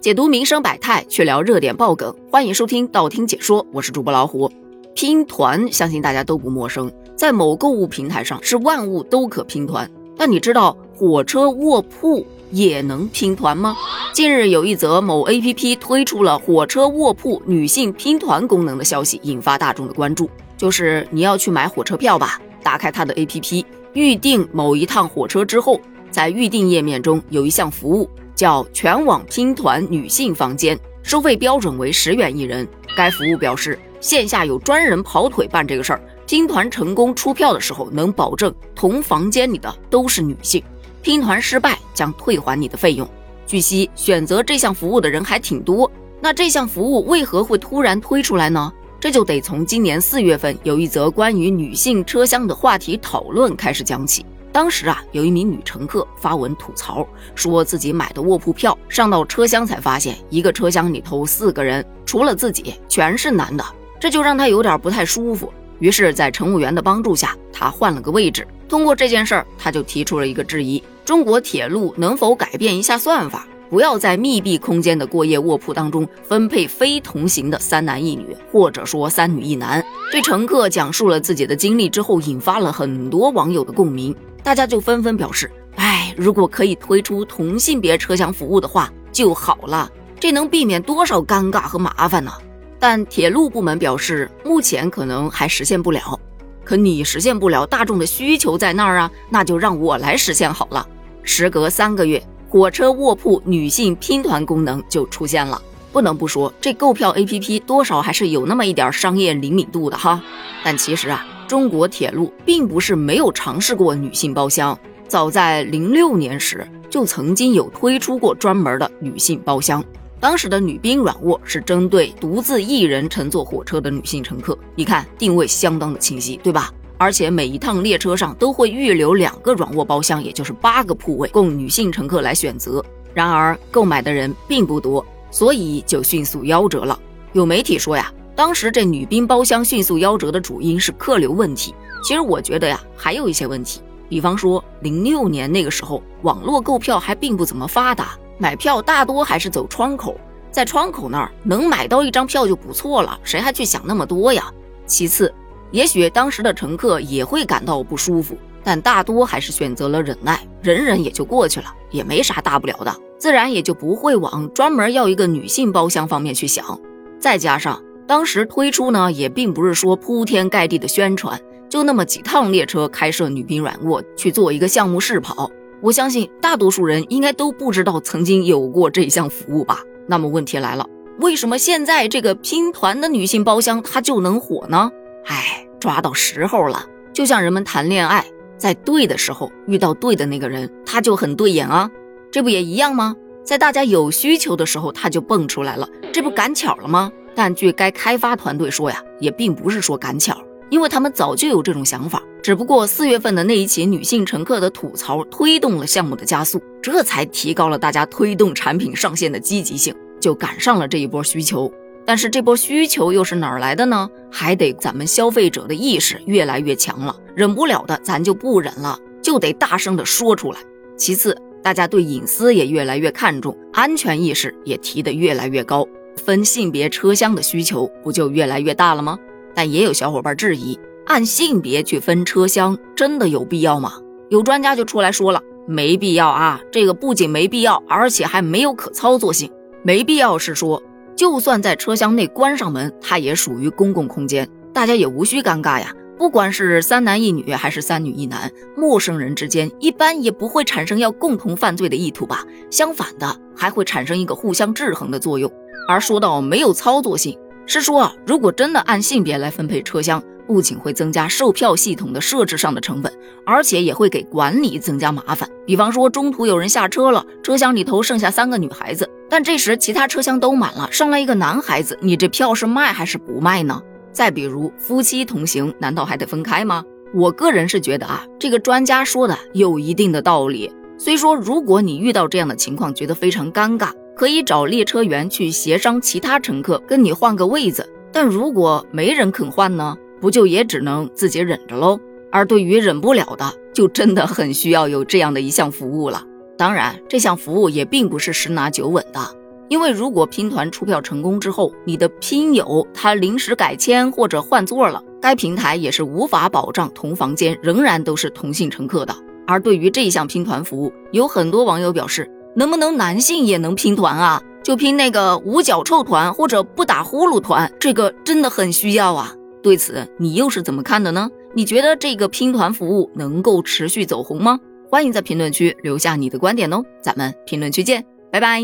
解读民生百态，去聊热点爆梗，欢迎收听道听解说，我是主播老虎。拼团，相信大家都不陌生，在某购物平台上是万物都可拼团。但你知道火车卧铺也能拼团吗？近日有一则某 APP 推出了火车卧铺女性拼团功能的消息，引发大众的关注。就是你要去买火车票吧，打开它的 APP，预定某一趟火车之后，在预定页面中有一项服务。叫全网拼团女性房间，收费标准为十元一人。该服务表示，线下有专人跑腿办这个事儿，拼团成功出票的时候，能保证同房间里的都是女性。拼团失败将退还你的费用。据悉，选择这项服务的人还挺多。那这项服务为何会突然推出来呢？这就得从今年四月份有一则关于女性车厢的话题讨论开始讲起。当时啊，有一名女乘客发文吐槽，说自己买的卧铺票上到车厢才发现，一个车厢里头四个人，除了自己全是男的，这就让她有点不太舒服。于是，在乘务员的帮助下，她换了个位置。通过这件事儿，她就提出了一个质疑：中国铁路能否改变一下算法，不要在密闭空间的过夜卧铺当中分配非同行的三男一女，或者说三女一男？这乘客讲述了自己的经历之后，引发了很多网友的共鸣。大家就纷纷表示：“哎，如果可以推出同性别车厢服务的话就好了，这能避免多少尴尬和麻烦呢？”但铁路部门表示，目前可能还实现不了。可你实现不了，大众的需求在那儿啊，那就让我来实现好了。时隔三个月，火车卧铺女性拼团功能就出现了。不能不说，这购票 APP 多少还是有那么一点商业灵敏度的哈。但其实啊。中国铁路并不是没有尝试过女性包厢，早在零六年时就曾经有推出过专门的女性包厢。当时的女兵软卧是针对独自一人乘坐火车的女性乘客，你看定位相当的清晰，对吧？而且每一趟列车上都会预留两个软卧包厢，也就是八个铺位供女性乘客来选择。然而购买的人并不多，所以就迅速夭折了。有媒体说呀。当时这女宾包厢迅速夭折的主因是客流问题。其实我觉得呀，还有一些问题，比方说零六年那个时候，网络购票还并不怎么发达，买票大多还是走窗口，在窗口那儿能买到一张票就不错了，谁还去想那么多呀？其次，也许当时的乘客也会感到不舒服，但大多还是选择了忍耐，忍忍也就过去了，也没啥大不了的，自然也就不会往专门要一个女性包厢方面去想。再加上。当时推出呢，也并不是说铺天盖地的宣传，就那么几趟列车开设女宾软卧去做一个项目试跑。我相信大多数人应该都不知道曾经有过这项服务吧？那么问题来了，为什么现在这个拼团的女性包厢它就能火呢？哎，抓到时候了，就像人们谈恋爱，在对的时候遇到对的那个人，他就很对眼啊，这不也一样吗？在大家有需求的时候，他就蹦出来了，这不赶巧了吗？但据该开发团队说呀，也并不是说赶巧，因为他们早就有这种想法，只不过四月份的那一起女性乘客的吐槽推动了项目的加速，这才提高了大家推动产品上线的积极性，就赶上了这一波需求。但是这波需求又是哪儿来的呢？还得咱们消费者的意识越来越强了，忍不了的咱就不忍了，就得大声的说出来。其次，大家对隐私也越来越看重，安全意识也提得越来越高。分性别车厢的需求不就越来越大了吗？但也有小伙伴质疑，按性别去分车厢真的有必要吗？有专家就出来说了，没必要啊！这个不仅没必要，而且还没有可操作性。没必要是说，就算在车厢内关上门，它也属于公共空间，大家也无需尴尬呀。不管是三男一女还是三女一男，陌生人之间一般也不会产生要共同犯罪的意图吧？相反的，还会产生一个互相制衡的作用。而说到没有操作性，是说啊，如果真的按性别来分配车厢，不仅会增加售票系统的设置上的成本，而且也会给管理增加麻烦。比方说，中途有人下车了，车厢里头剩下三个女孩子，但这时其他车厢都满了，上来一个男孩子，你这票是卖还是不卖呢？再比如夫妻同行，难道还得分开吗？我个人是觉得啊，这个专家说的有一定的道理。虽说如果你遇到这样的情况，觉得非常尴尬。可以找列车员去协商其他乘客跟你换个位子，但如果没人肯换呢，不就也只能自己忍着喽？而对于忍不了的，就真的很需要有这样的一项服务了。当然，这项服务也并不是十拿九稳的，因为如果拼团出票成功之后，你的拼友他临时改签或者换座了，该平台也是无法保障同房间仍然都是同性乘客的。而对于这一项拼团服务，有很多网友表示，能不能男性也能拼团啊？就拼那个无脚臭团或者不打呼噜团，这个真的很需要啊。对此，你又是怎么看的呢？你觉得这个拼团服务能够持续走红吗？欢迎在评论区留下你的观点哦，咱们评论区见，拜拜。